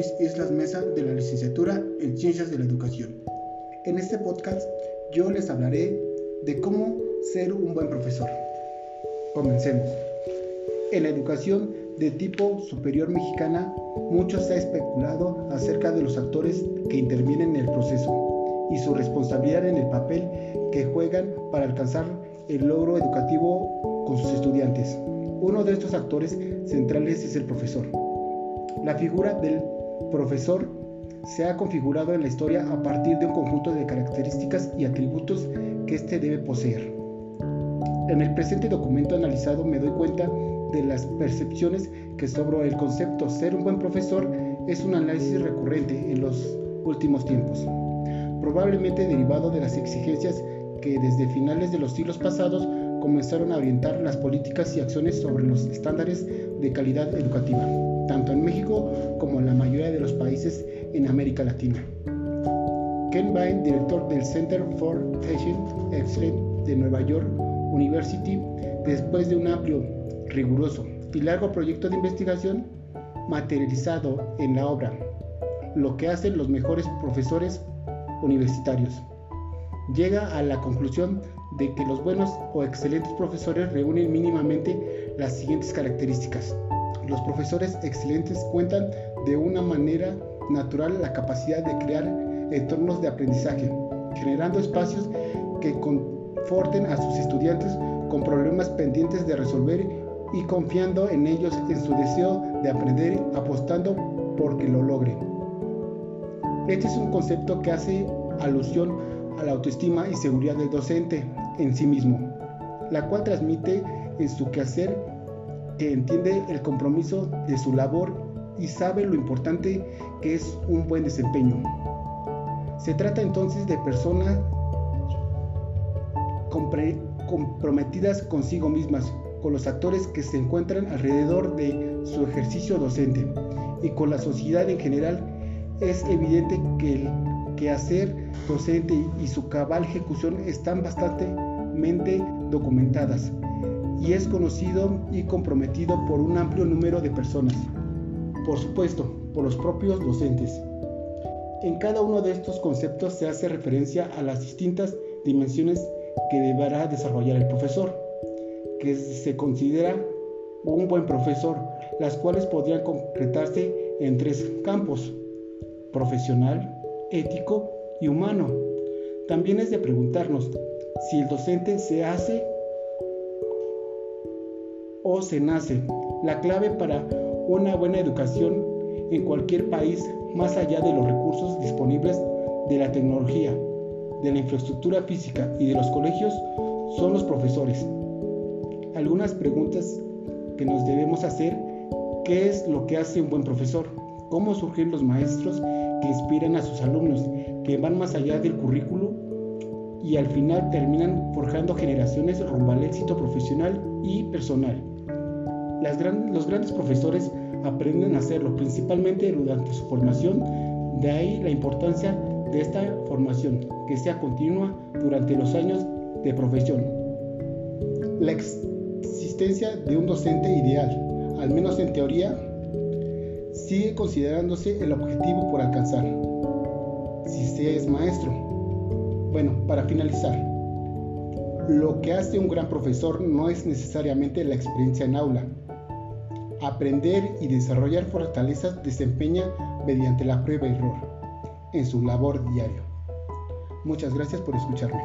Luis Islas Mesa de la licenciatura en Ciencias de la Educación. En este podcast yo les hablaré de cómo ser un buen profesor. Comencemos. En la educación de tipo superior mexicana, mucho se ha especulado acerca de los actores que intervienen en el proceso y su responsabilidad en el papel que juegan para alcanzar el logro educativo con sus estudiantes. Uno de estos actores centrales es el profesor. La figura del profesor se ha configurado en la historia a partir de un conjunto de características y atributos que éste debe poseer. En el presente documento analizado me doy cuenta de las percepciones que sobre el concepto ser un buen profesor es un análisis recurrente en los últimos tiempos, probablemente derivado de las exigencias que desde finales de los siglos pasados comenzaron a orientar las políticas y acciones sobre los estándares de calidad educativa, tanto en México como en la mayoría de los países en América Latina. Ken Vine, director del Center for Teaching Excellence de Nueva York University, después de un amplio, riguroso y largo proyecto de investigación materializado en la obra Lo que hacen los mejores profesores universitarios, llega a la conclusión de que los buenos o excelentes profesores reúnen mínimamente las siguientes características. Los profesores excelentes cuentan de una manera natural la capacidad de crear entornos de aprendizaje, generando espacios que conforten a sus estudiantes con problemas pendientes de resolver y confiando en ellos en su deseo de aprender, apostando porque lo logren. Este es un concepto que hace alusión a la autoestima y seguridad del docente en sí mismo, la cual transmite en su quehacer que entiende el compromiso de su labor y sabe lo importante que es un buen desempeño. Se trata entonces de personas comprometidas consigo mismas, con los actores que se encuentran alrededor de su ejercicio docente y con la sociedad en general. Es evidente que el quehacer docente y su cabal ejecución están bastante documentadas y es conocido y comprometido por un amplio número de personas. Por supuesto, por los propios docentes. En cada uno de estos conceptos se hace referencia a las distintas dimensiones que deberá desarrollar el profesor, que se considera un buen profesor, las cuales podrían concretarse en tres campos, profesional, ético y humano. También es de preguntarnos si el docente se hace o se nace. La clave para una buena educación en cualquier país, más allá de los recursos disponibles de la tecnología, de la infraestructura física y de los colegios, son los profesores. Algunas preguntas que nos debemos hacer, ¿qué es lo que hace un buen profesor? ¿Cómo surgen los maestros que inspiran a sus alumnos, que van más allá del currículo y al final terminan forjando generaciones rumbo al éxito profesional y personal. Los grandes profesores aprenden a hacerlo, principalmente durante su formación, de ahí la importancia de esta formación, que sea continua durante los años de profesión. La existencia de un docente ideal, al menos en teoría, sigue considerándose el objetivo por alcanzar, si se es maestro, bueno, para finalizar, lo que hace un gran profesor no es necesariamente la experiencia en aula. Aprender y desarrollar fortalezas desempeña mediante la prueba y error en su labor diario. Muchas gracias por escucharme.